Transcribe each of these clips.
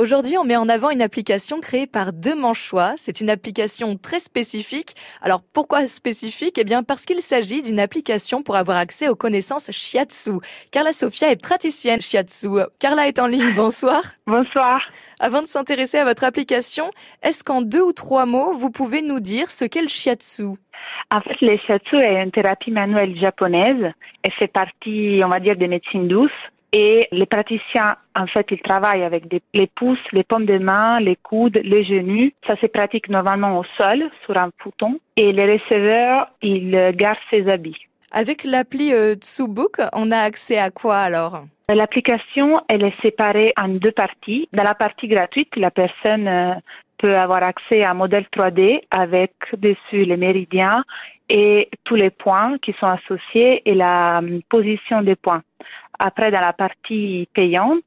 Aujourd'hui, on met en avant une application créée par Demanchois. C'est une application très spécifique. Alors pourquoi spécifique? Eh bien parce qu'il s'agit d'une application pour avoir accès aux connaissances shiatsu. Carla Sofia est praticienne shiatsu. Carla est en ligne. Bonsoir. Bonsoir. Avant de s'intéresser à votre application, est-ce qu'en deux ou trois mots, vous pouvez nous dire ce qu'est le shiatsu? En fait, le shiatsu est une thérapie manuelle japonaise et fait partie, on va dire, des médecines douces et les praticiens, en fait, ils travaillent avec des, les pouces, les pommes de main, les coudes, les genoux. Ça se pratique normalement au sol, sur un fouton. Et les receveurs, ils gardent ses habits. Avec l'appli euh, Tsubook, on a accès à quoi alors? L'application, elle est séparée en deux parties. Dans la partie gratuite, la personne euh, peut avoir accès à un modèle 3D avec dessus les méridiens et tous les points qui sont associés et la euh, position des points. Après, dans la partie payante,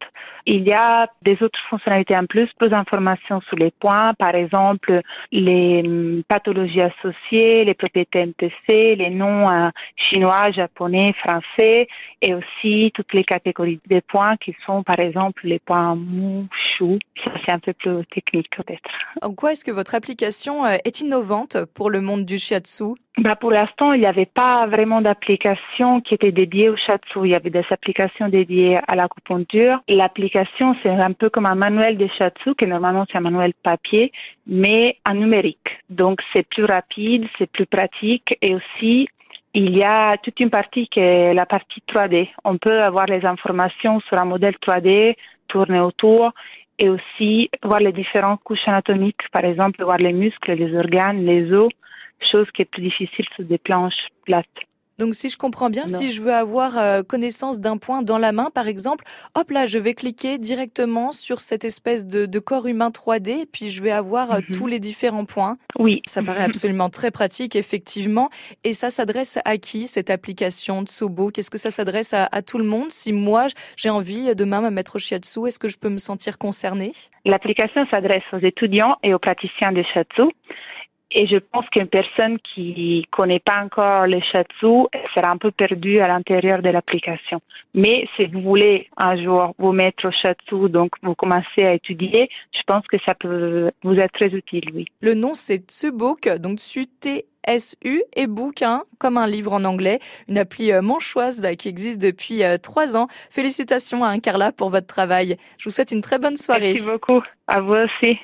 il y a des autres fonctionnalités en plus, plus d'informations sur les points, par exemple les hum, pathologies associées, les propriétés NTC, les noms euh, chinois, japonais, français, et aussi toutes les catégories des points qui sont, par exemple, les points mou, chou. C'est un peu plus technique peut-être. En quoi est-ce que votre application euh, est innovante pour le monde du shiatsu? Bah pour l'instant, il n'y avait pas vraiment d'application qui était dédiée au shiatsu. Il y avait des applications dédiées à l'acupuncture. L'application, c'est un peu comme un manuel de shiatsu, qui normalement c'est un manuel papier, mais en numérique. Donc c'est plus rapide, c'est plus pratique et aussi il y a toute une partie qui est la partie 3D. On peut avoir les informations sur un modèle 3D, tourner autour et aussi voir les différentes couches anatomiques, par exemple voir les muscles, les organes, les os chose qui est plus difficile sur des planches plates. Donc si je comprends bien, si je veux avoir euh, connaissance d'un point dans la main, par exemple, hop là, je vais cliquer directement sur cette espèce de, corps humain 3D, et puis je vais avoir euh, mhm. tous les différents points. Oui. Ça paraît absolument très pratique, effectivement. Et ça s'adresse à qui, cette application Tsubo Qu'est-ce que ça s'adresse à, à, tout le monde? Si moi, j'ai envie demain me mettre au shiatsu, est-ce que je peux me sentir concernée? L'application s'adresse aux étudiants et aux praticiens de shiatsu. Et je pense qu'une personne qui connaît pas encore le Shatsu sera un peu perdue à l'intérieur de l'application. Mais si vous voulez un jour vous mettre au Shatsu, donc vous commencez à étudier, je pense que ça peut vous être très utile, oui. Le nom c'est Tsubook, donc T SU et bouquin, comme un livre en anglais, une appli euh, manchoise qui existe depuis euh, trois ans. Félicitations à Carla pour votre travail. Je vous souhaite une très bonne soirée. Merci beaucoup. À vous aussi.